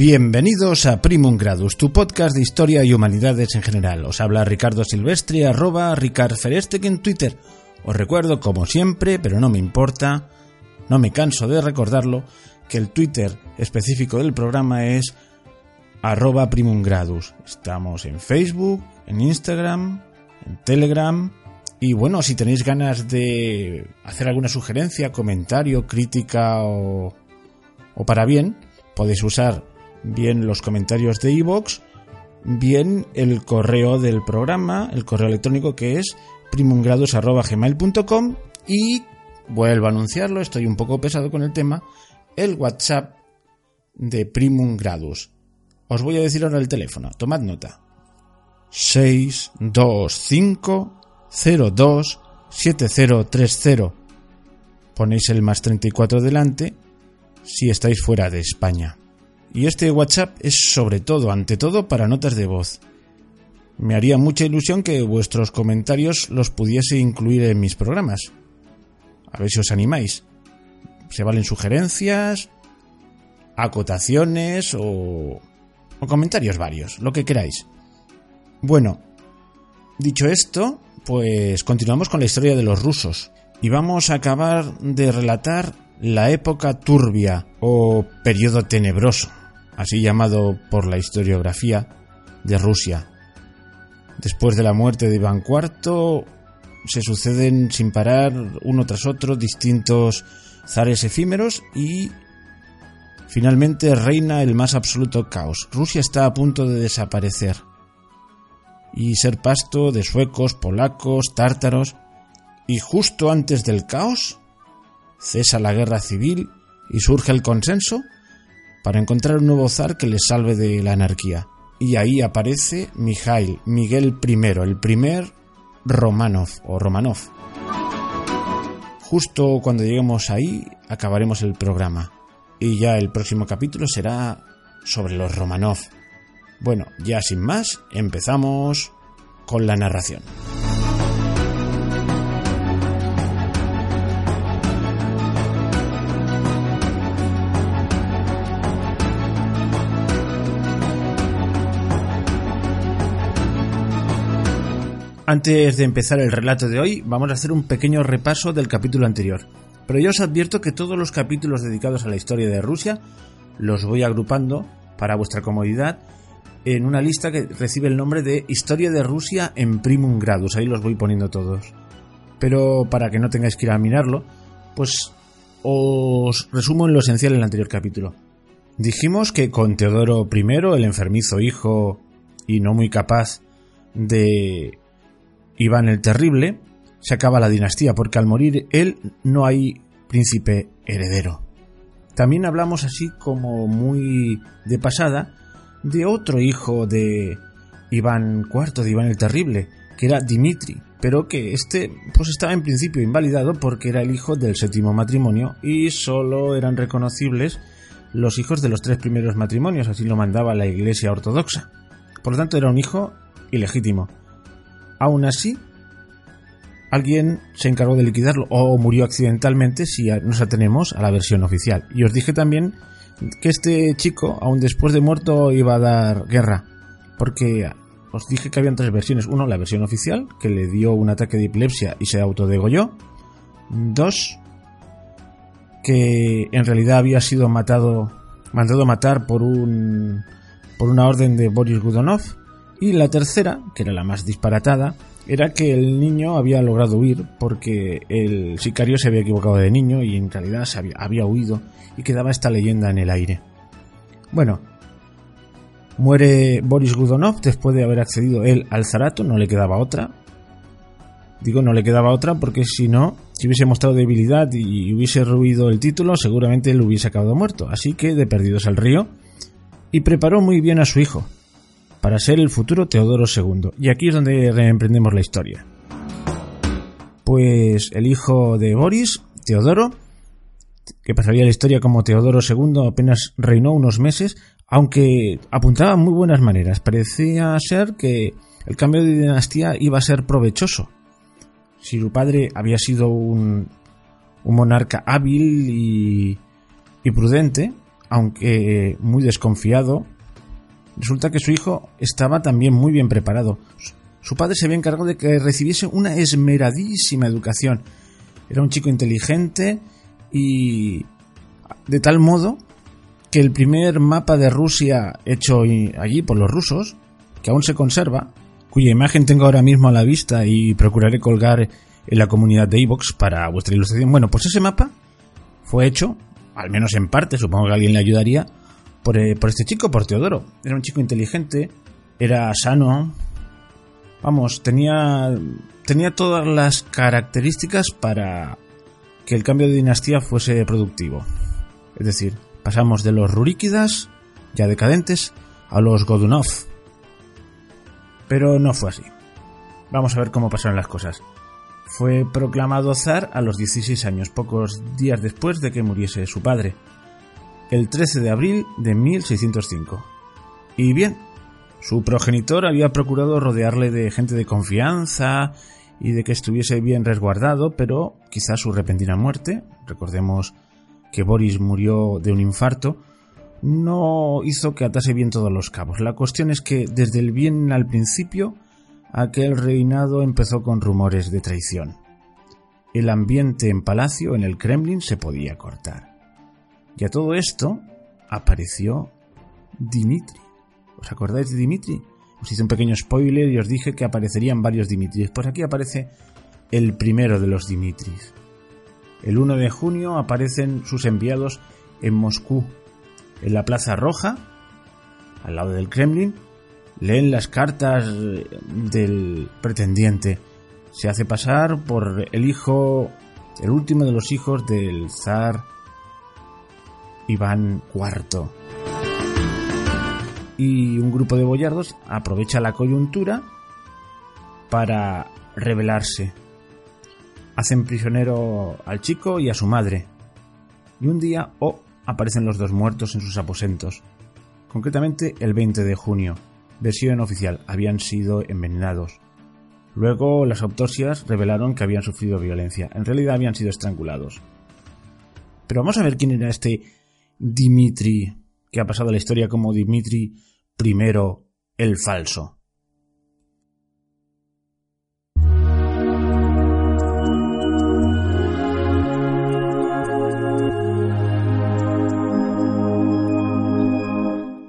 Bienvenidos a Primum Gradus, tu podcast de historia y humanidades en general. Os habla Ricardo Silvestre, arroba Ricard en Twitter. Os recuerdo, como siempre, pero no me importa, no me canso de recordarlo, que el Twitter específico del programa es arroba Primum Gradus. Estamos en Facebook, en Instagram, en Telegram. Y bueno, si tenéis ganas de hacer alguna sugerencia, comentario, crítica o, o para bien, podéis usar bien los comentarios de iVoox, bien el correo del programa, el correo electrónico que es primumgrados.gmail.com y vuelvo a anunciarlo, estoy un poco pesado con el tema, el WhatsApp de Primum Gradus. Os voy a decir ahora el teléfono, tomad nota. 625 02 7030. Ponéis el más 34 delante si estáis fuera de España. Y este WhatsApp es sobre todo, ante todo, para notas de voz. Me haría mucha ilusión que vuestros comentarios los pudiese incluir en mis programas. A ver si os animáis. Se valen sugerencias, acotaciones o, o comentarios varios, lo que queráis. Bueno, dicho esto, pues continuamos con la historia de los rusos y vamos a acabar de relatar la época turbia o periodo tenebroso así llamado por la historiografía, de Rusia. Después de la muerte de Iván IV, se suceden sin parar uno tras otro distintos zares efímeros y finalmente reina el más absoluto caos. Rusia está a punto de desaparecer y ser pasto de suecos, polacos, tártaros y justo antes del caos cesa la guerra civil y surge el consenso para encontrar un nuevo zar que les salve de la anarquía. Y ahí aparece Mijail, Miguel I, el primer Romanov o Romanov. Justo cuando lleguemos ahí acabaremos el programa. Y ya el próximo capítulo será sobre los Romanov. Bueno, ya sin más, empezamos con la narración. Antes de empezar el relato de hoy, vamos a hacer un pequeño repaso del capítulo anterior. Pero yo os advierto que todos los capítulos dedicados a la historia de Rusia los voy agrupando para vuestra comodidad en una lista que recibe el nombre de Historia de Rusia en Primum Gradus. Ahí los voy poniendo todos. Pero para que no tengáis que ir a mirarlo, pues os resumo en lo esencial en el anterior capítulo. Dijimos que con Teodoro I, el enfermizo hijo y no muy capaz de Iván el Terrible, se acaba la dinastía, porque al morir él no hay príncipe heredero. También hablamos así como muy de pasada de otro hijo de Iván IV, de Iván el Terrible, que era Dimitri, pero que este pues estaba en principio invalidado porque era el hijo del séptimo matrimonio y solo eran reconocibles los hijos de los tres primeros matrimonios, así lo mandaba la Iglesia Ortodoxa. Por lo tanto era un hijo ilegítimo. Aún así, alguien se encargó de liquidarlo o murió accidentalmente si nos atenemos a la versión oficial. Y os dije también que este chico, aún después de muerto, iba a dar guerra. Porque os dije que habían tres versiones. Uno, la versión oficial, que le dio un ataque de epilepsia y se autodegolló. Dos, que en realidad había sido matado, mandado matar por un por una orden de Boris Gudonov y la tercera, que era la más disparatada, era que el niño había logrado huir porque el sicario se había equivocado de niño y en realidad se había, huido y quedaba esta leyenda en el aire. Bueno, muere Boris Gudonov después de haber accedido él al zarato, no le quedaba otra. Digo, no le quedaba otra porque si no, si hubiese mostrado debilidad y hubiese ruido el título, seguramente él hubiese acabado muerto. Así que de perdidos al río y preparó muy bien a su hijo, para ser el futuro Teodoro II. Y aquí es donde reemprendemos la historia. Pues el hijo de Boris, Teodoro, que pasaría la historia como Teodoro II, apenas reinó unos meses, aunque apuntaba muy buenas maneras. Parecía ser que el cambio de dinastía iba a ser provechoso. Si su padre había sido un, un monarca hábil y, y prudente, aunque muy desconfiado, resulta que su hijo estaba también muy bien preparado. Su padre se había encargado de que recibiese una esmeradísima educación. Era un chico inteligente y de tal modo que el primer mapa de Rusia hecho allí por los rusos, que aún se conserva, cuya imagen tengo ahora mismo a la vista y procuraré colgar en la comunidad de Evox para vuestra ilustración. Bueno, pues ese mapa fue hecho al menos en parte, supongo que alguien le ayudaría, por, eh, por este chico, por Teodoro. Era un chico inteligente, era sano, vamos, tenía, tenía todas las características para que el cambio de dinastía fuese productivo. Es decir, pasamos de los Ruríquidas, ya decadentes, a los Godunov. Pero no fue así. Vamos a ver cómo pasaron las cosas. Fue proclamado zar a los 16 años, pocos días después de que muriese su padre, el 13 de abril de 1605. Y bien, su progenitor había procurado rodearle de gente de confianza y de que estuviese bien resguardado, pero quizás su repentina muerte, recordemos que Boris murió de un infarto, no hizo que atase bien todos los cabos. La cuestión es que desde el bien al principio aquel reinado empezó con rumores de traición. El ambiente en palacio, en el Kremlin, se podía cortar. Y a todo esto apareció Dimitri. ¿Os acordáis de Dimitri? Os hice un pequeño spoiler y os dije que aparecerían varios Dimitris. Pues aquí aparece el primero de los Dimitris. El 1 de junio aparecen sus enviados en Moscú, en la Plaza Roja, al lado del Kremlin, leen las cartas del pretendiente. Se hace pasar por el hijo, el último de los hijos del zar Iván IV. Y un grupo de boyardos aprovecha la coyuntura para rebelarse. Hacen prisionero al chico y a su madre. Y un día, oh, aparecen los dos muertos en sus aposentos. Concretamente el 20 de junio versión oficial, habían sido envenenados. Luego las autopsias revelaron que habían sufrido violencia. En realidad habían sido estrangulados. Pero vamos a ver quién era este Dimitri, que ha pasado la historia como Dimitri I el falso.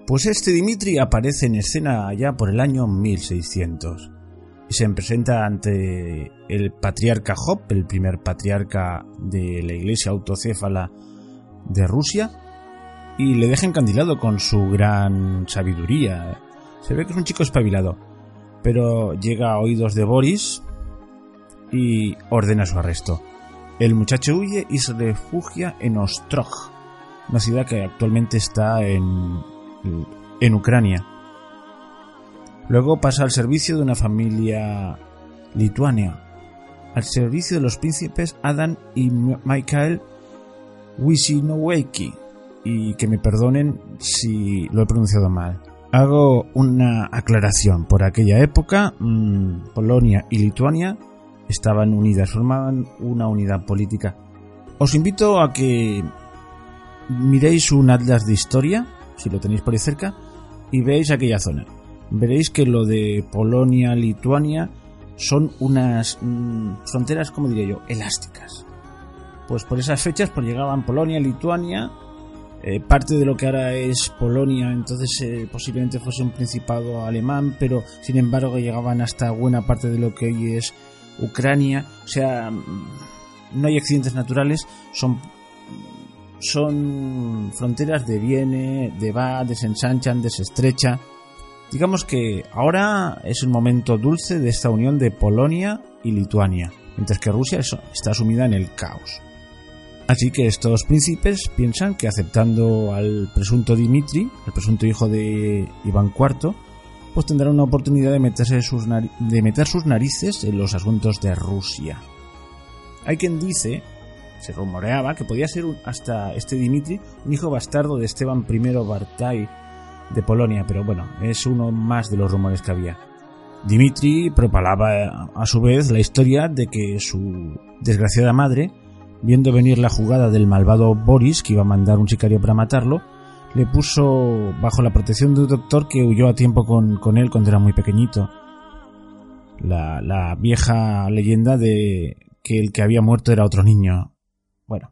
Pues este Dimitri aparece en escena allá por el año 1600 y se presenta ante el patriarca Job, el primer patriarca de la iglesia autocéfala de Rusia, y le deja encandilado con su gran sabiduría. Se ve que es un chico espabilado, pero llega a oídos de Boris y ordena su arresto. El muchacho huye y se refugia en Ostrog, una ciudad que actualmente está en en Ucrania. Luego pasa al servicio de una familia lituania, al servicio de los príncipes Adam y Michael Wisinoweki, y que me perdonen si lo he pronunciado mal. Hago una aclaración. Por aquella época, mm, Polonia y Lituania estaban unidas, formaban una unidad política. Os invito a que miréis un atlas de historia si lo tenéis por ahí cerca, y veis aquella zona. Veréis que lo de Polonia, Lituania, son unas mm, fronteras, como diría yo, elásticas. Pues por esas fechas pues llegaban Polonia, Lituania, eh, parte de lo que ahora es Polonia, entonces eh, posiblemente fuese un principado alemán, pero sin embargo llegaban hasta buena parte de lo que hoy es Ucrania. O sea, mm, no hay accidentes naturales, son son fronteras de viene, de va, desensanchan, desestrecha. Digamos que ahora es un momento dulce de esta unión de Polonia y Lituania, mientras que Rusia está sumida en el caos. Así que estos príncipes piensan que aceptando al presunto Dimitri, el presunto hijo de Iván IV, pues tendrán una oportunidad de, meterse sus de meter sus narices en los asuntos de Rusia. Hay quien dice se rumoreaba que podía ser hasta este Dimitri un hijo bastardo de Esteban I Bartai de Polonia, pero bueno, es uno más de los rumores que había. Dimitri propalaba a su vez la historia de que su desgraciada madre, viendo venir la jugada del malvado Boris, que iba a mandar un sicario para matarlo, le puso bajo la protección de un doctor que huyó a tiempo con, con él cuando era muy pequeñito. La, la vieja leyenda de que el que había muerto era otro niño. Bueno,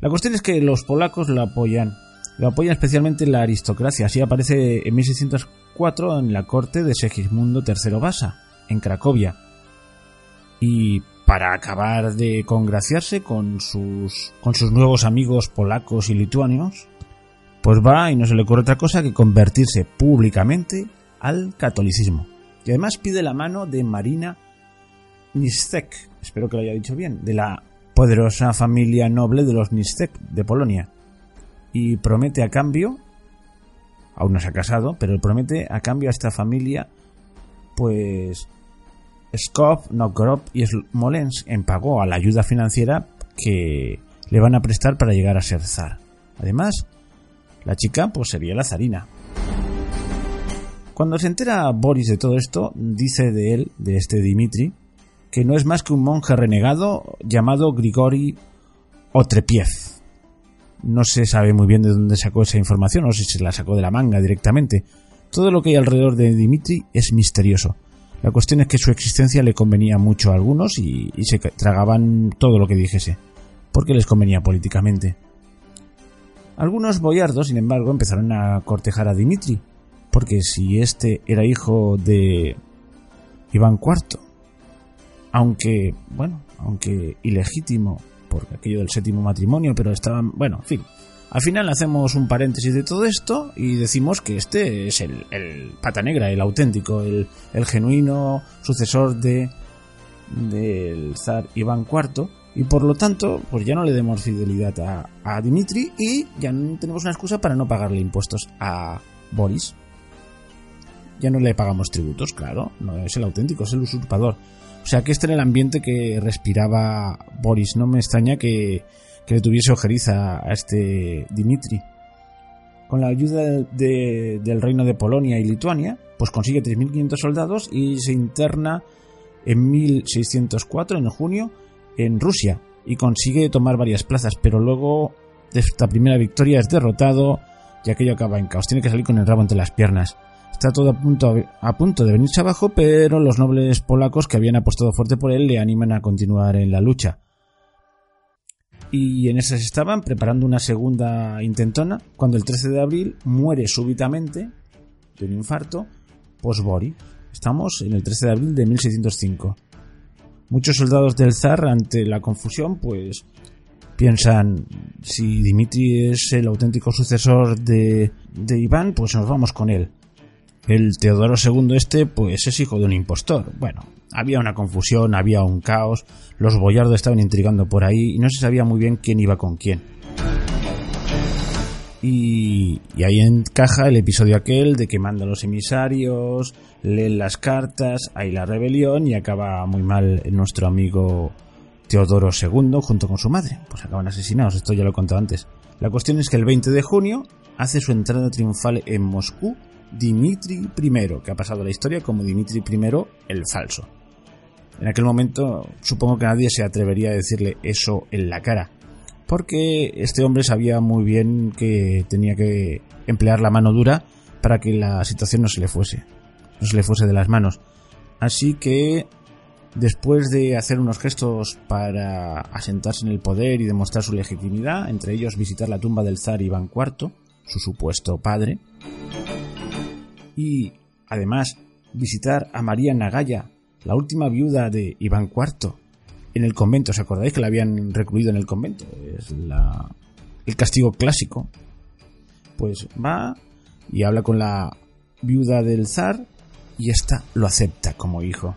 la cuestión es que los polacos lo apoyan. Lo apoya especialmente la aristocracia. Así aparece en 1604 en la corte de Segismundo III Basa, en Cracovia. Y para acabar de congraciarse con sus, con sus nuevos amigos polacos y lituanios, pues va y no se le ocurre otra cosa que convertirse públicamente al catolicismo. Y además pide la mano de Marina Nistek, espero que lo haya dicho bien, de la poderosa familia noble de los Nistek de Polonia. Y promete a cambio, aún no se ha casado, pero promete a cambio a esta familia, pues Skop, Novgorod y Smolensk en pago a la ayuda financiera que le van a prestar para llegar a ser zar. Además, la chica pues sería la zarina. Cuando se entera Boris de todo esto, dice de él, de este Dimitri, que no es más que un monje renegado llamado Grigori Otrepiev. No se sabe muy bien de dónde sacó esa información o si se la sacó de la manga directamente. Todo lo que hay alrededor de Dimitri es misterioso. La cuestión es que su existencia le convenía mucho a algunos y, se tragaban todo lo que dijese, porque les convenía políticamente. Algunos boyardos, sin embargo, empezaron a cortejar a Dimitri, porque si este era hijo de Iván IV, aunque, bueno, aunque ilegítimo por aquello del séptimo matrimonio, pero estaban, bueno, en fin. Al final hacemos un paréntesis de todo esto y decimos que este es el, el pata negra, el auténtico, el, el genuino sucesor de del zar Iván IV y por lo tanto pues ya no le demos fidelidad a, a Dimitri y ya no tenemos una excusa para no pagarle impuestos a Boris. Ya no le pagamos tributos, claro, no es el auténtico, es el usurpador. O sea que este era el ambiente que respiraba Boris. No me extraña que, que le tuviese ojeriza a este Dimitri. Con la ayuda de, del reino de Polonia y Lituania, pues consigue 3.500 soldados y se interna en 1604, en junio, en Rusia y consigue tomar varias plazas, pero luego de esta primera victoria es derrotado y aquello acaba en caos. Tiene que salir con el rabo entre las piernas. Está todo a punto, a punto de venirse abajo, pero los nobles polacos que habían apostado fuerte por él le animan a continuar en la lucha. Y en esas estaban preparando una segunda intentona cuando el 13 de abril muere súbitamente de un infarto Posbori. Estamos en el 13 de abril de 1605. Muchos soldados del zar ante la confusión pues piensan si Dimitri es el auténtico sucesor de, de Iván pues nos vamos con él. El Teodoro II este, pues es hijo de un impostor. Bueno, había una confusión, había un caos, los boyardos estaban intrigando por ahí y no se sabía muy bien quién iba con quién. Y, ahí encaja el episodio aquel de que manda los emisarios, leen las cartas, hay la rebelión y acaba muy mal nuestro amigo Teodoro II junto con su madre. Pues acaban asesinados, esto ya lo he contado antes. La cuestión es que el 20 de junio hace su entrada triunfal en Moscú Dimitri I, que ha pasado la historia como Dimitri I el falso. En aquel momento supongo que nadie se atrevería a decirle eso en la cara, porque este hombre sabía muy bien que tenía que emplear la mano dura para que la situación no se le fuese, no se le fuese de las manos. Así que después de hacer unos gestos para asentarse en el poder y demostrar su legitimidad, entre ellos visitar la tumba del zar Iván IV, su supuesto padre, y además visitar a María Nagaya, la última viuda de Iván IV, en el convento. ¿Os acordáis que la habían recluido en el convento? Es la, el castigo clásico. Pues va y habla con la viuda del zar y ésta lo acepta como hijo.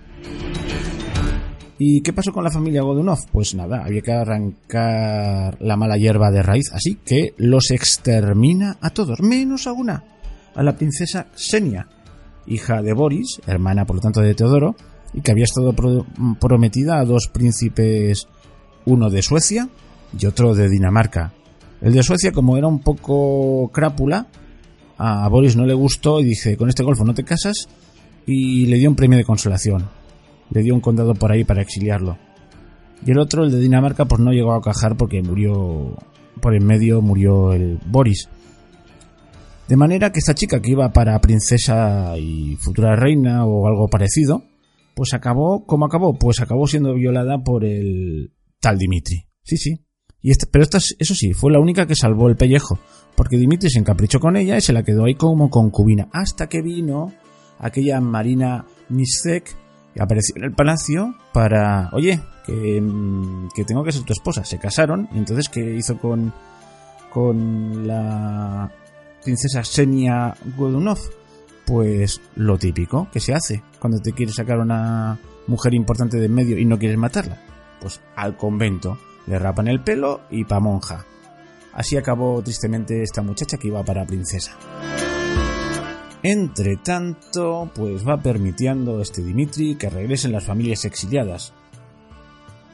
¿Y qué pasó con la familia Godunov? Pues nada, había que arrancar la mala hierba de raíz, así que los extermina a todos, menos a una, a la princesa Xenia, hija de Boris, hermana por lo tanto de Teodoro, y que había estado prometida a dos príncipes, uno de Suecia y otro de Dinamarca. El de Suecia, como era un poco crápula, a Boris no le gustó y dice, con este golfo no te casas, y le dio un premio de consolación. Le dio un condado por ahí para exiliarlo. Y el otro, el de Dinamarca, pues no llegó a cajar porque murió, por en medio murió el Boris. De manera que esta chica que iba para princesa y futura reina o algo parecido, pues acabó, ¿cómo acabó? Pues acabó siendo violada por el tal Dimitri. Sí, sí. Y este, pero esta, eso sí, fue la única que salvó el pellejo, porque Dimitri se encaprichó con ella y se la quedó ahí como concubina, hasta que vino aquella Marina Nisek y apareció en el palacio para, oye, que, tengo que ser tu esposa. Se casaron, y entonces, ¿qué hizo con, con la princesa Senia Godunov? Pues lo típico que se hace cuando te quieres sacar una mujer importante de en medio y no quieres matarla. Pues al convento, le rapan el pelo y pa' monja. Así acabó tristemente esta muchacha que iba para princesa. Entre tanto, pues va permitiendo este Dimitri que regresen las familias exiliadas.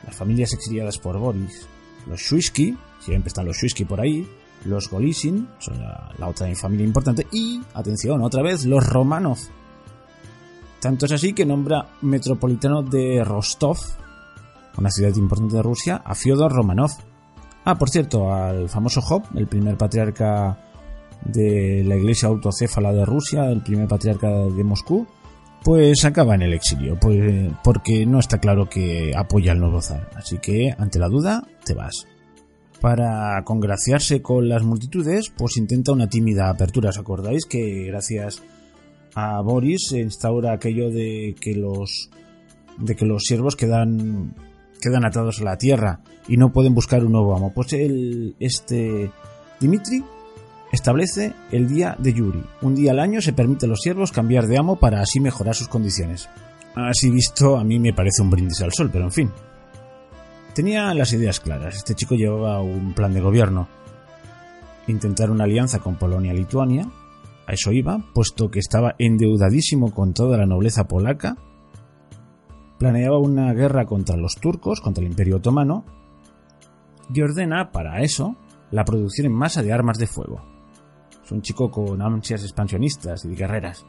Las familias exiliadas por Boris. Los Shuisky, siempre están los Shuisky por ahí. Los Golisin, son la, otra familia importante. Y, atención, otra vez, los Romanov. Tanto es así que nombra metropolitano de Rostov, una ciudad importante de Rusia, a Fyodor Romanov. Ah, por cierto, al famoso Job, el primer patriarca de la iglesia autocéfala de Rusia, el primer patriarca de Moscú, pues acaba en el exilio, pues, porque no está claro que apoya al nuevo zar. Así que, ante la duda, te vas. Para congraciarse con las multitudes, pues intenta una tímida apertura. ¿Os acordáis que gracias a Boris se instaura aquello de que los de que los siervos quedan quedan atados a la tierra y no pueden buscar un nuevo amo? Pues el este Dimitri Establece el día de Yuri. Un día al año se permite a los siervos cambiar de amo para así mejorar sus condiciones. Así visto, a mí me parece un brindis al sol, pero en fin. Tenía las ideas claras. Este chico llevaba un plan de gobierno. Intentar una alianza con Polonia-Lituania. A eso iba, puesto que estaba endeudadísimo con toda la nobleza polaca. Planeaba una guerra contra los turcos, contra el Imperio Otomano. Y ordena, para eso, la producción en masa de armas de fuego. Es un chico con ansias expansionistas y guerreras.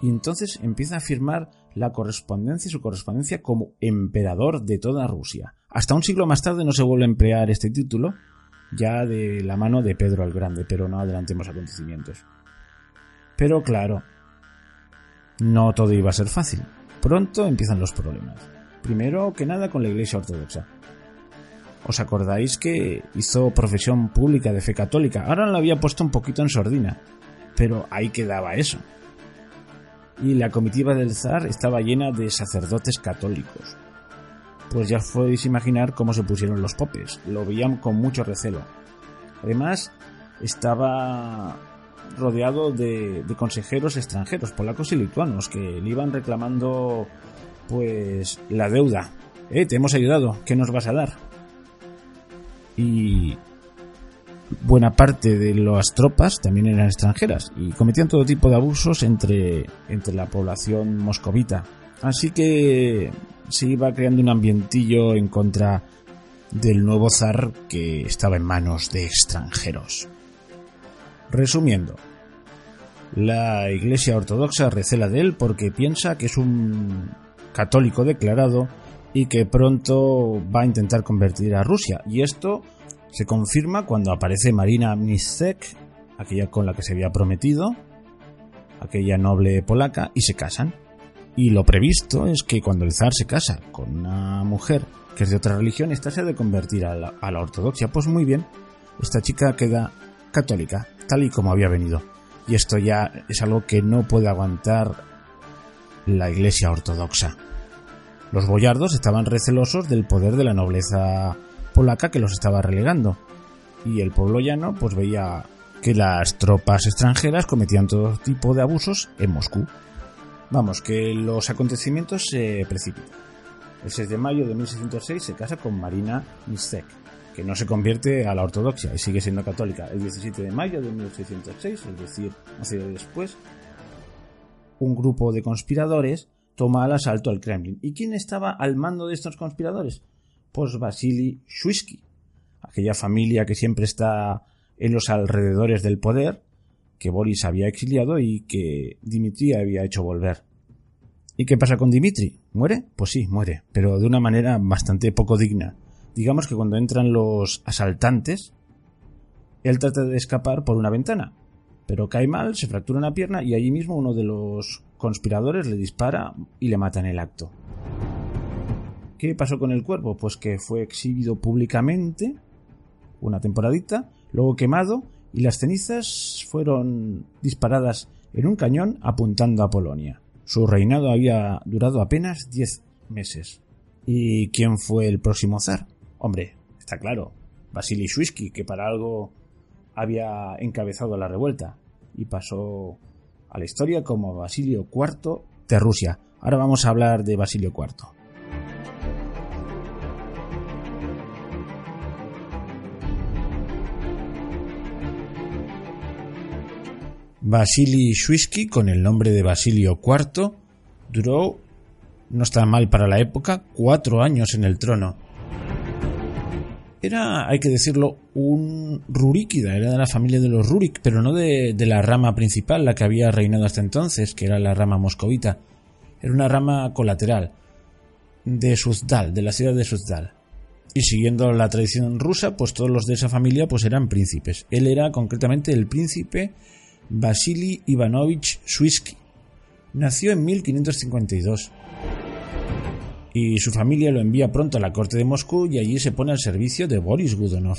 Y entonces empieza a firmar la correspondencia, su correspondencia como emperador de toda Rusia. Hasta un siglo más tarde no se vuelve a emplear este título, ya de la mano de Pedro el Grande, pero no adelantemos acontecimientos. Pero claro, no todo iba a ser fácil. Pronto empiezan los problemas. Primero que nada con la Iglesia Ortodoxa. ¿Os acordáis que hizo profesión pública de fe católica? Ahora lo había puesto un poquito en sordina, pero ahí quedaba eso. Y la comitiva del zar estaba llena de sacerdotes católicos. Pues ya podéis imaginar cómo se pusieron los popes, lo veían con mucho recelo. Además, estaba rodeado de, de, consejeros extranjeros, polacos y lituanos, que le iban reclamando pues la deuda. Eh, te hemos ayudado, ¿qué nos vas a dar? y buena parte de las tropas también eran extranjeras y cometían todo tipo de abusos entre, entre la población moscovita. Así que se iba creando un ambientillo en contra del nuevo zar que estaba en manos de extranjeros. Resumiendo, la Iglesia Ortodoxa recela de él porque piensa que es un católico declarado y que pronto va a intentar convertir a Rusia. Y esto se confirma cuando aparece Marina Mnisek, aquella con la que se había prometido, aquella noble polaca, y se casan. Y lo previsto es que cuando el zar se casa con una mujer que es de otra religión, esta se ha de convertir a la, a la ortodoxia. Pues muy bien, esta chica queda católica, tal y como había venido. Y esto ya es algo que no puede aguantar la iglesia ortodoxa. Los boyardos estaban recelosos del poder de la nobleza polaca que los estaba relegando. Y el pueblo llano pues veía que las tropas extranjeras cometían todo tipo de abusos en Moscú. Vamos, que los acontecimientos se precipitan. El 6 de mayo de 1606 se casa con Marina Nisek, que no se convierte a la ortodoxia y sigue siendo católica. El 17 de mayo de 1606, es decir, hace después, un grupo de conspiradores toma el asalto al Kremlin. ¿Y quién estaba al mando de estos conspiradores? Pues Vasily Shuisky, aquella familia que siempre está en los alrededores del poder, que Boris había exiliado y que Dimitri había hecho volver. ¿Y qué pasa con Dimitri? ¿Muere? Pues sí, muere, pero de una manera bastante poco digna. Digamos que cuando entran los asaltantes, él trata de escapar por una ventana, Pero cae mal, se fractura una pierna y allí mismo uno de los conspiradores le dispara y le mata en el acto. ¿Qué pasó con el cuerpo? Pues que fue exhibido públicamente una temporadita, luego quemado y las cenizas fueron disparadas en un cañón apuntando a Polonia. Su reinado había durado apenas 10 meses. ¿Y quién fue el próximo zar? Hombre, está claro, Vasily Shuisky, que para algo había encabezado la revuelta y pasó a la historia como Basilio IV de Rusia. Ahora vamos a hablar de Basilio IV. Vasily Shuisky, con el nombre de Basilio IV, duró, no está mal para la época, cuatro años en el trono. Era, hay que decirlo, un Rurikida, era de la familia de los Rurik, pero no de, de la rama principal, la que había reinado hasta entonces, que era la rama moscovita. Era una rama colateral de Suzdal, de la ciudad de Suzdal. Y siguiendo la tradición rusa, pues todos los de esa familia pues eran príncipes. Él era concretamente el príncipe Vasily Ivanovich Swisky. Nació en 1552 y su familia lo envía pronto a la corte de Moscú y allí se pone al servicio de Boris Gudonov.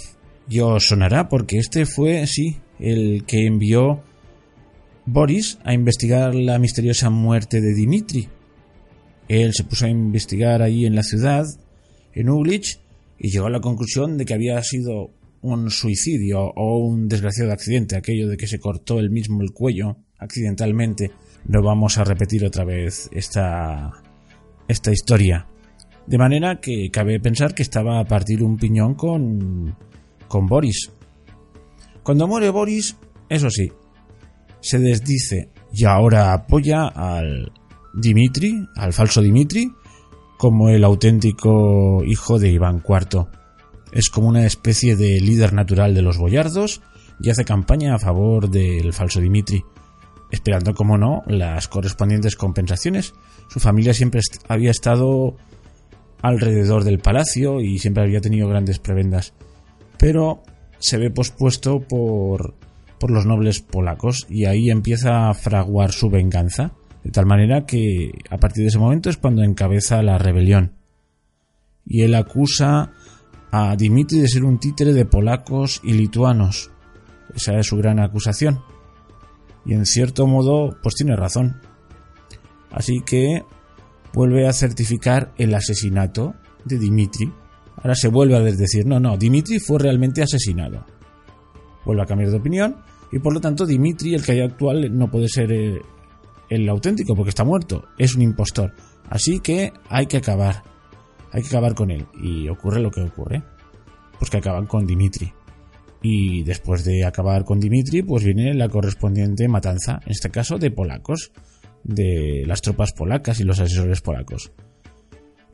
Y os sonará porque este fue, sí, el que envió Boris a investigar la misteriosa muerte de Dimitri. Él se puso a investigar allí en la ciudad, en Uglich, y llegó a la conclusión de que había sido un suicidio o un desgraciado accidente, aquello de que se cortó él mismo el cuello accidentalmente. No vamos a repetir otra vez esta, esta historia. De manera que cabe pensar que estaba a partir un piñón con, con Boris. Cuando muere Boris, eso sí, se desdice y ahora apoya al Dimitri, al falso Dimitri, como el auténtico hijo de Iván IV. Es como una especie de líder natural de los boyardos y hace campaña a favor del falso Dimitri, esperando, como no, las correspondientes compensaciones. Su familia siempre había estado alrededor del palacio y siempre había tenido grandes prebendas, pero se ve pospuesto por, por los nobles polacos y ahí empieza a fraguar su venganza, de tal manera que a partir de ese momento es cuando encabeza la rebelión. Y él acusa a Dimitri de ser un títere de polacos y lituanos. Esa es su gran acusación. Y en cierto modo, pues tiene razón. Así que vuelve a certificar el asesinato de Dimitri. Ahora se vuelve a decir, no, no, Dimitri fue realmente asesinado. Vuelve a cambiar de opinión y por lo tanto Dimitri, el que hay actual, no puede ser el, el auténtico porque está muerto, es un impostor. Así que hay que acabar hay que acabar con él. Y ocurre lo que ocurre. Pues que acaban con Dimitri. Y después de acabar con Dimitri, pues viene la correspondiente matanza, en este caso de polacos, de las tropas polacas y los asesores polacos.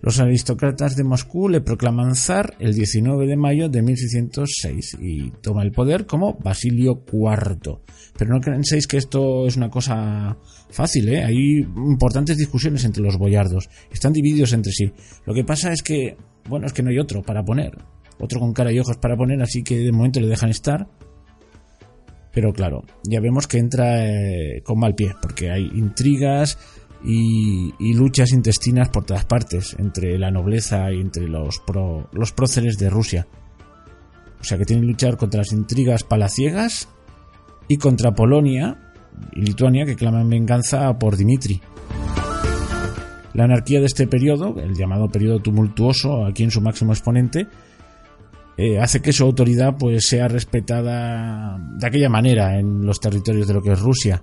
Los aristócratas de Moscú le proclaman zar el 19 de mayo de 1606 y toma el poder como Basilio IV. Pero no penséis que esto es una cosa fácil, ¿eh? Hay importantes discusiones entre los boyardos. Están divididos entre sí. Lo que pasa es que, bueno, es que no hay otro para poner. Otro con cara y ojos para poner, así que de momento le dejan estar. Pero claro, ya vemos que entra eh, con mal pie, porque hay intrigas, y, luchas intestinas por todas partes, entre la nobleza y entre los, los próceres de Rusia. O sea que tienen que luchar contra las intrigas palaciegas y contra Polonia y Lituania que claman venganza por Dimitri. La anarquía de este periodo, el llamado periodo tumultuoso, aquí en su máximo exponente, eh, hace que su autoridad pues sea respetada de aquella manera en los territorios de lo que es Rusia.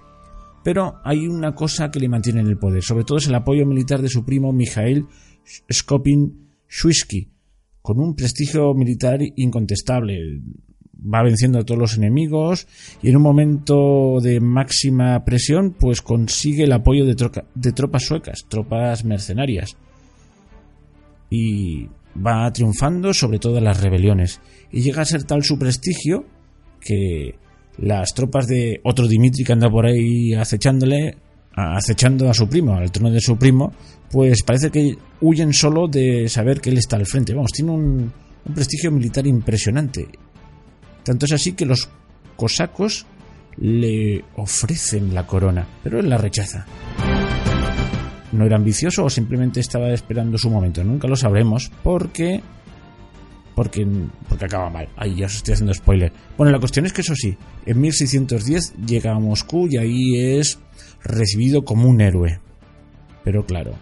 Pero hay una cosa que le mantiene en el poder, sobre todo es el apoyo militar de su primo Mikhail Skopin-Shuisky, con un prestigio militar incontestable. Va venciendo a todos los enemigos y en un momento de máxima presión, pues consigue el apoyo de, de tropas suecas, tropas mercenarias. Y va triunfando sobre todas las rebeliones. Y llega a ser tal su prestigio que las tropas de otro Dimitri que anda por ahí acechándole, acechando a su primo, al trono de su primo, pues parece que huyen solo de saber que él está al frente. Vamos, tiene un, prestigio militar impresionante. Tanto es así que los cosacos le ofrecen la corona, pero él la rechaza. ¿No era ambicioso o simplemente estaba esperando su momento? Nunca lo sabremos porque porque, porque acaba mal. Ahí ya os estoy haciendo spoiler. Bueno, la cuestión es que eso sí, en 1610 llega a Moscú y ahí es recibido como un héroe. Pero claro,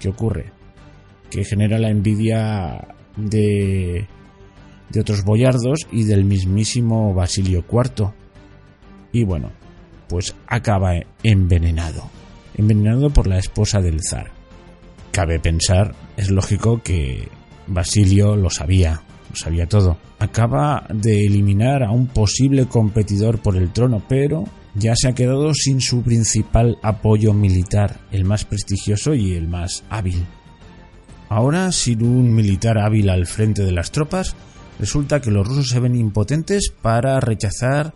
¿qué ocurre? Que genera la envidia de, de otros boyardos y del mismísimo Basilio IV. Y bueno, pues acaba envenenado. Envenenado por la esposa del zar. Cabe pensar, es lógico que Basilio lo sabía, lo sabía todo. Acaba de eliminar a un posible competidor por el trono, pero ya se ha quedado sin su principal apoyo militar, el más prestigioso y el más hábil. Ahora, sin un militar hábil al frente de las tropas, resulta que los rusos se ven impotentes para rechazar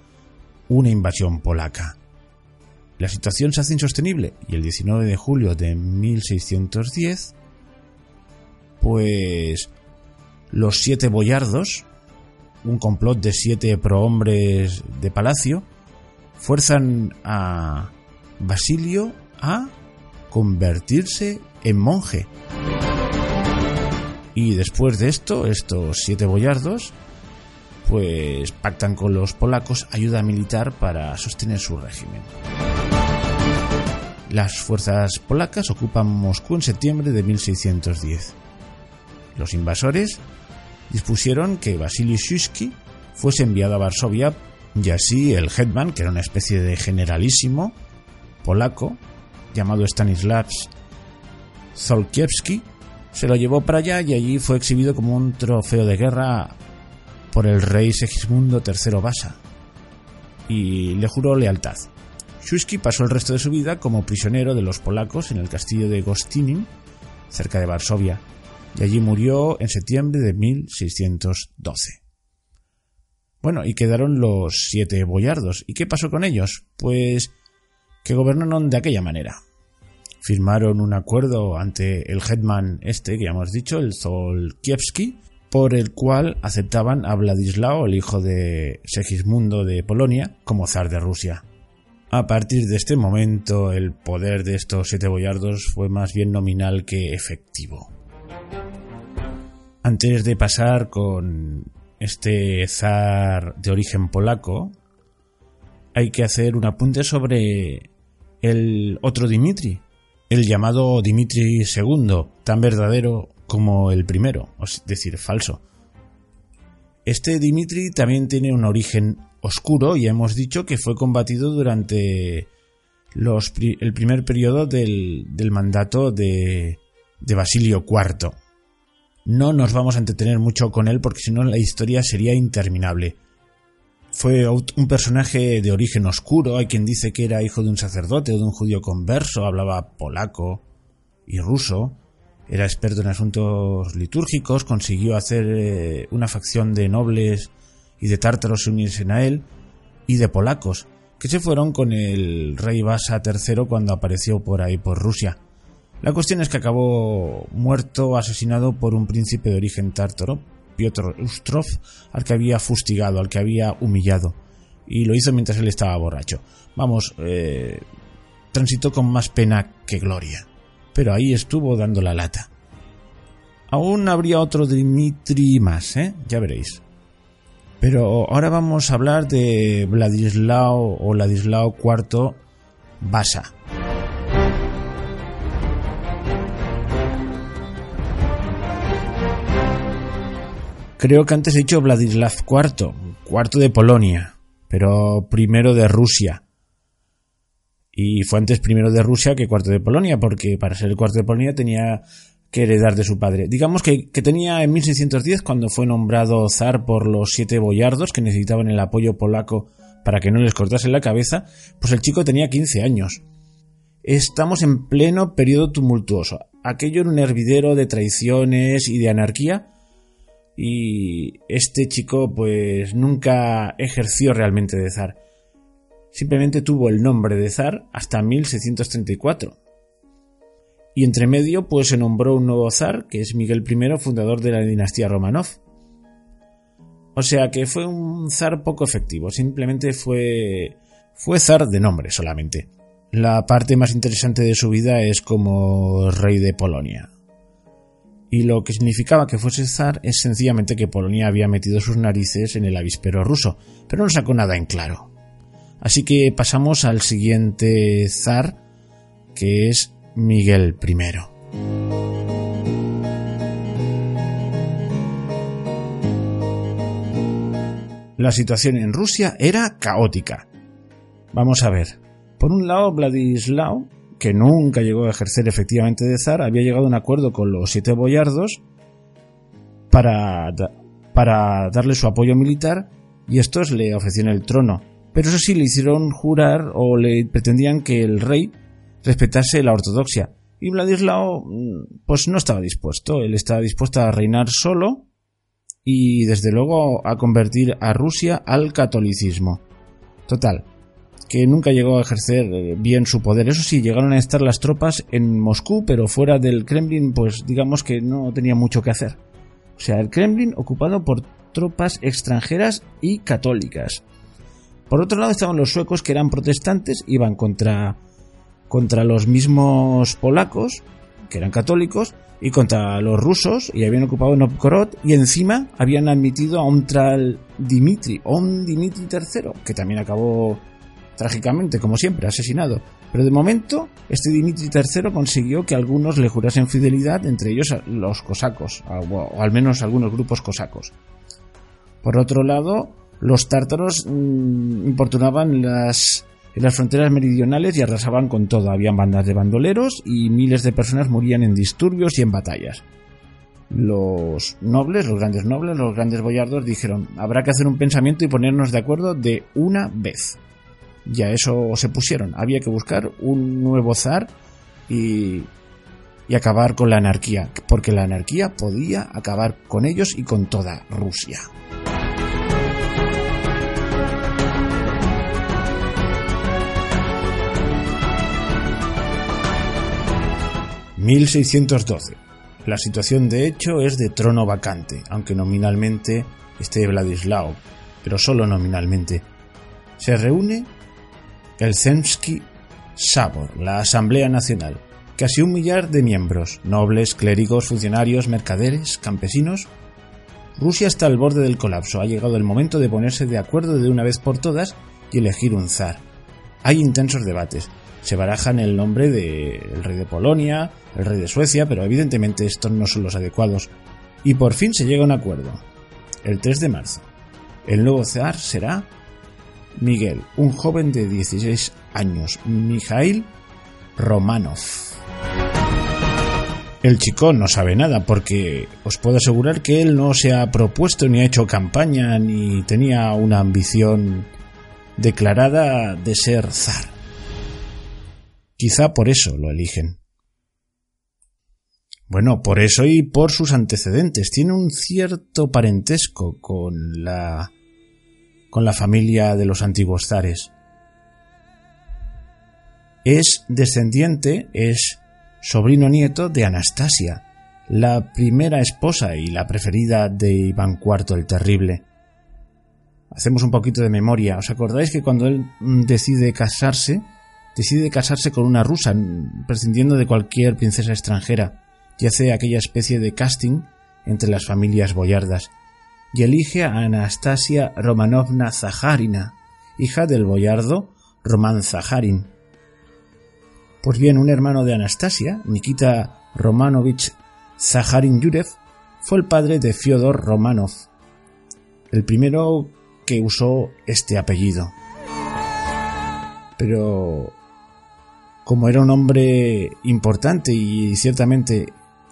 una invasión polaca. La situación se hace insostenible y el 19 de julio de 1610 pues los siete boyardos, un complot de siete prohombres de palacio, fuerzan a Basilio a convertirse en monje. Y después de esto, estos siete boyardos, pues pactan con los polacos ayuda militar para sostener su régimen. Las fuerzas polacas ocupan Moscú en septiembre de 1610. Los invasores dispusieron que Vasily Shuisky fuese enviado a Varsovia y así el hetman, que era una especie de generalísimo polaco llamado Stanislavs Zolkiewski, se lo llevó para allá y allí fue exhibido como un trofeo de guerra por el rey Segismundo III Basa y le juró lealtad. Shuisky pasó el resto de su vida como prisionero de los polacos en el castillo de Gostinin, cerca de Varsovia, y allí murió en septiembre de 1612. Bueno, y quedaron los siete boyardos. ¿Y qué pasó con ellos? Pues que gobernaron de aquella manera. Firmaron un acuerdo ante el hetman este, que ya hemos dicho, el Zolkiewski, por el cual aceptaban a Vladislao, el hijo de Segismundo de Polonia, como zar de Rusia. A partir de este momento, el poder de estos siete boyardos fue más bien nominal que efectivo. Antes de pasar con este zar de origen polaco, hay que hacer un apunte sobre el otro Dimitri, el llamado Dimitri II, tan verdadero como el primero, es decir, falso. Este Dimitri también tiene un origen oscuro y hemos dicho que fue combatido durante el primer periodo del, mandato de Basilio IV. No nos vamos a entretener mucho con él porque si no la historia sería interminable. Fue un personaje de origen oscuro, hay quien dice que era hijo de un sacerdote o de un judío converso, hablaba polaco y ruso, era experto en asuntos litúrgicos, consiguió hacer eh, una facción de nobles y de tártaros unirse a él, y de polacos, que se fueron con el rey Basa III cuando apareció por ahí por Rusia. La cuestión es que acabó muerto, asesinado por un príncipe de origen tártaro, Piotr Ustrov, al que había fustigado, al que había humillado. Y lo hizo mientras él estaba borracho. Vamos, eh, transitó con más pena que gloria. Pero ahí estuvo dando la lata. Aún habría otro Dimitri más, ¿eh? Ya veréis. Pero ahora vamos a hablar de Vladislao o Ladislao IV Basa. Creo que antes he dicho Vladislav IV, cuarto de Polonia, pero primero de Rusia. Y fue antes primero de Rusia que cuarto de Polonia, porque para ser el cuarto de Polonia tenía que heredar de su padre. Digamos que, que, tenía en 1610, cuando fue nombrado zar por los siete boyardos que necesitaban el apoyo polaco para que no les cortase la cabeza, pues el chico tenía 15 años. Estamos en pleno periodo tumultuoso. Aquello era un hervidero de traiciones y de anarquía y este chico pues nunca ejerció realmente de zar. Simplemente tuvo el nombre de zar hasta 1634. Y entre medio pues se nombró un nuevo zar, que es Miguel I, fundador de la dinastía Romanov. O sea que fue un zar poco efectivo, simplemente fue fue zar de nombre solamente. La parte más interesante de su vida es como rey de Polonia. Y lo que significaba que fuese zar es sencillamente que Polonia había metido sus narices en el avispero ruso, pero no sacó nada en claro. Así que pasamos al siguiente zar, que es Miguel I. la situación en Rusia era caótica. Vamos a ver. Por un lado, Vladislao, que nunca llegó a ejercer efectivamente de zar, había llegado a un acuerdo con los siete boyardos para, para darle su apoyo militar y estos le ofrecieron el trono. Pero eso sí, le hicieron jurar o le pretendían que el rey respetase la ortodoxia. Y Vladislao, mm, pues no estaba dispuesto. Él estaba dispuesto a reinar solo y desde luego a convertir a Rusia al catolicismo. Total, que nunca llegó a ejercer eh, bien su poder. Eso sí, llegaron a estar las tropas en Moscú, pero fuera del Kremlin, pues digamos que no tenía mucho que hacer. O sea, el Kremlin ocupado por tropas extranjeras y católicas. Por otro lado estaban los suecos que eran protestantes, iban contra contra los mismos polacos, que eran católicos, y contra los rusos y habían ocupado Novgorod y encima habían admitido a un tal Dimitri, un Dimitri III, que también acabó trágicamente, como siempre, asesinado. Pero de momento, este Dimitri III consiguió que algunos le jurasen fidelidad, entre ellos los cosacos, o al menos algunos grupos cosacos. Por otro lado, los tártaros mm, importunaban las las fronteras meridionales y arrasaban con todo. Habían bandas de bandoleros y miles de personas morían en disturbios y en batallas. Los nobles, los grandes nobles, los grandes boyardos dijeron, habrá que hacer un pensamiento y ponernos de acuerdo de una vez. Ya eso se pusieron. Había que buscar un nuevo zar y, y acabar con la anarquía, porque la anarquía podía acabar con ellos y con toda Rusia. 1612. La situación de hecho es de trono vacante, aunque nominalmente esté Vladislao, pero solo nominalmente. Se reúne el Zemsky Sabor, la Asamblea Nacional, casi un millar de miembros, nobles, clérigos, funcionarios, mercaderes, campesinos. Rusia está al borde del colapso, ha llegado el momento de ponerse de acuerdo de una vez por todas y elegir un zar. Hay intensos debates, se barajan el nombre del rey de Polonia, el rey de Suecia, pero evidentemente estos no son los adecuados. Y por fin se llega a un acuerdo. El 3 de marzo. El nuevo zar será Miguel, un joven de 16 años, Mikhail Romanov. El chico no sabe nada porque os puedo asegurar que él no se ha propuesto ni ha hecho campaña ni tenía una ambición declarada de ser zar. Quizá por eso lo eligen. Bueno, por eso y por sus antecedentes. Tiene un cierto parentesco con la con la familia de los antiguos zares. Es descendiente, es sobrino nieto de Anastasia, la primera esposa y la preferida de Iván IV el Terrible. Hacemos un poquito de memoria. ¿Os acordáis que cuando él mm, decide casarse, decide casarse con una rusa, prescindiendo de cualquier princesa extranjera, y hace aquella especie de casting entre las familias boyardas, y elige a Anastasia Romanovna Zaharina, hija del boyardo Román Zaharin. Pues bien, un hermano de Anastasia, Nikita Romanovich Zaharin Yurev, fue el padre de Fyodor Romanov, el primero que usó este apellido. Pero como era un hombre importante y ciertamente,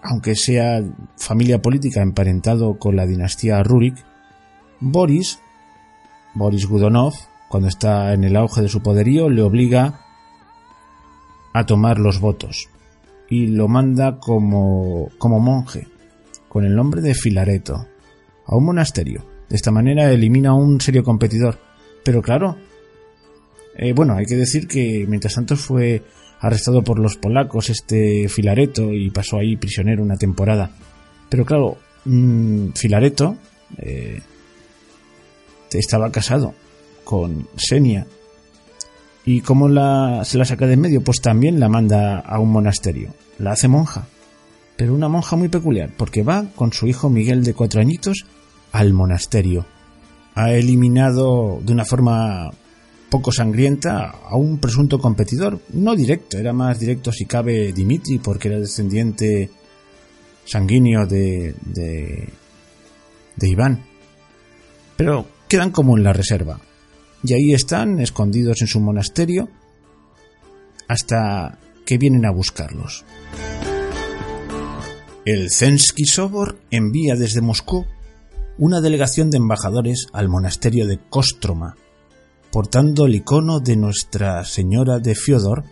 aunque sea familia política emparentado con la dinastía Rurik, Boris, Boris Gudonov, cuando está en el auge de su poderío, le obliga a tomar los votos y lo manda como, como monje, con el nombre de Filareto, a un monasterio. De esta manera elimina a un serio competidor. Pero claro, eh, bueno, hay que decir que mientras tanto fue arrestado por los polacos este Filareto y pasó ahí prisionero una temporada. Pero claro, mm, Filareto, eh, estaba casado con Senia. ¿Y cómo la, se la saca de medio? Pues también la manda a un monasterio. La hace monja. Pero una monja muy peculiar, porque va con su hijo Miguel de cuatro añitos al monasterio. Ha eliminado de una forma poco sangrienta a un presunto competidor, no directo, era más directo si cabe Dimitri, porque era descendiente sanguíneo de, de, de Iván. Pero quedan como en la reserva. Y ahí están, escondidos en su monasterio, hasta que vienen a buscarlos. El Zensky Sobor envía desde Moscú una delegación de embajadores al monasterio de Kostroma, portando el icono de Nuestra Señora de Fiodor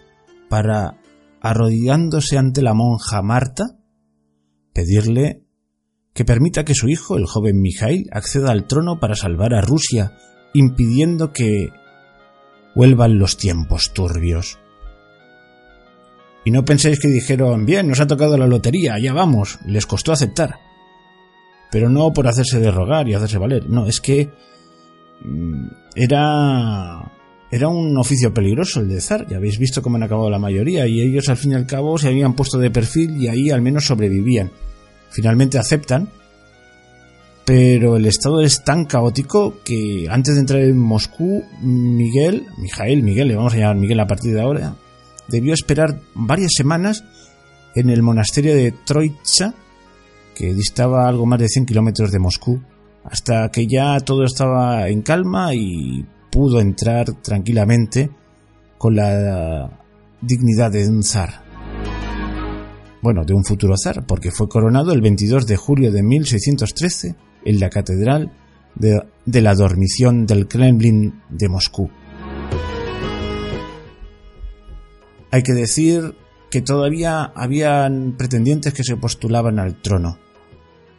para, arrodillándose ante la monja Marta, pedirle que permita que su hijo, el joven Mijail, acceda al trono para salvar a Rusia, impidiendo que vuelvan los tiempos turbios. Y no penséis que dijeron, bien, nos ha tocado la lotería, ya vamos, les costó aceptar. Pero no por hacerse de rogar y hacerse valer, no, es que era era un oficio peligroso el de zar, ya habéis visto cómo han acabado la mayoría, y ellos al fin y al cabo se habían puesto de perfil y ahí al menos sobrevivían. Finalmente aceptan, pero el estado es tan caótico que antes de entrar en Moscú, Miguel, Mijael, Miguel, le vamos a llamar Miguel a partir de ahora, debió esperar varias semanas en el monasterio de Troitsa, que distaba algo más de 100 kilómetros de Moscú, hasta que ya todo estaba en calma y pudo entrar tranquilamente con la dignidad de un zar. Bueno, de un futuro zar, porque fue coronado el 22 de julio de 1613 en la catedral de, la dormición del Kremlin de Moscú. Hay que decir que todavía habían pretendientes que se postulaban al trono.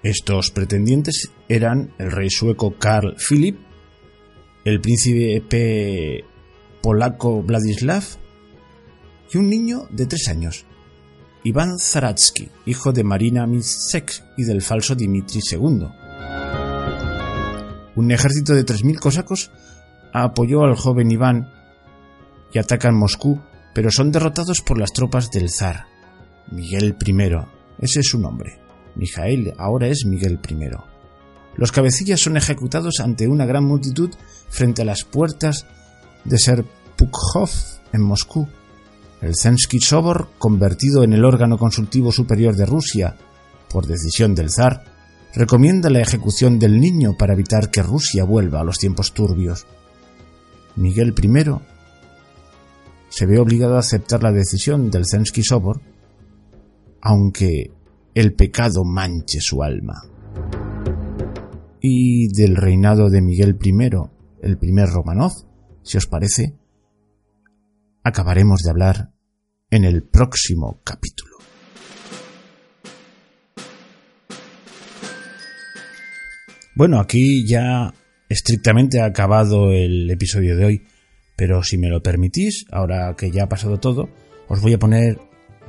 Estos pretendientes eran el rey sueco Karl Philip el príncipe polaco Vladislav y un niño de tres años, Iván Zaratsky, hijo de Marina Mitsek y del falso Dmitri II. Un ejército de 3.000 cosacos apoyó al joven Iván y atacan Moscú, pero son derrotados por las tropas del zar, Miguel I. Ese es su nombre. Mijael ahora es Miguel I. Los cabecillas son ejecutados ante una gran multitud frente a las puertas de Serpukhov en Moscú. El Zensky Sobor, convertido en el órgano consultivo superior de Rusia por decisión del zar, recomienda la ejecución del niño para evitar que Rusia vuelva a los tiempos turbios. Miguel I se ve obligado a aceptar la decisión del Zensky Sobor, aunque el pecado manche su alma y del reinado de Miguel I, el primer Romanov, si os parece, acabaremos de hablar en el próximo capítulo. Bueno, aquí ya estrictamente ha acabado el episodio de hoy, pero si me lo permitís, ahora que ya ha pasado todo, os voy a poner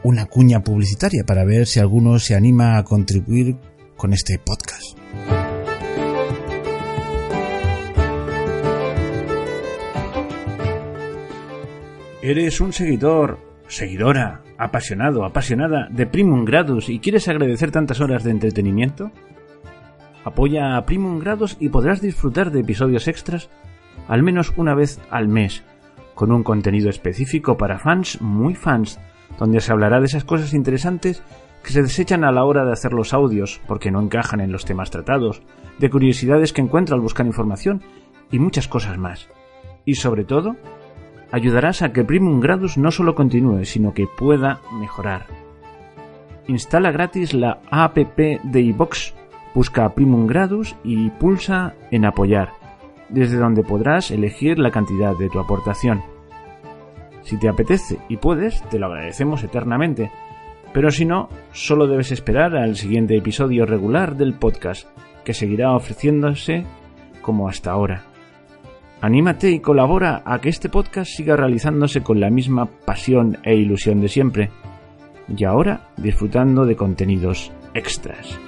una cuña publicitaria para ver si alguno se anima a contribuir con este podcast. ¿Eres un seguidor, seguidora, apasionado, apasionada de Primum Gradus y quieres agradecer tantas horas de entretenimiento? Apoya a Primum Gradus y podrás disfrutar de episodios extras al menos una vez al mes, con un contenido específico para fans muy fans, donde se hablará de esas cosas interesantes que se desechan a la hora de hacer los audios porque no encajan en los temas tratados, de curiosidades que encuentro al buscar información y muchas cosas más. Y sobre todo, ayudarás a que Primum Gradus no solo continúe, sino que pueda mejorar. Instala gratis la app de iBox, busca Primum Gradus y pulsa en apoyar, desde donde podrás elegir la cantidad de tu aportación. Si te apetece y puedes, te lo agradecemos eternamente, pero si no, solo debes esperar al siguiente episodio regular del podcast, que seguirá ofreciéndose como hasta ahora. Anímate y colabora a que este podcast siga realizándose con la misma pasión e ilusión de siempre. Y ahora disfrutando de contenidos extras.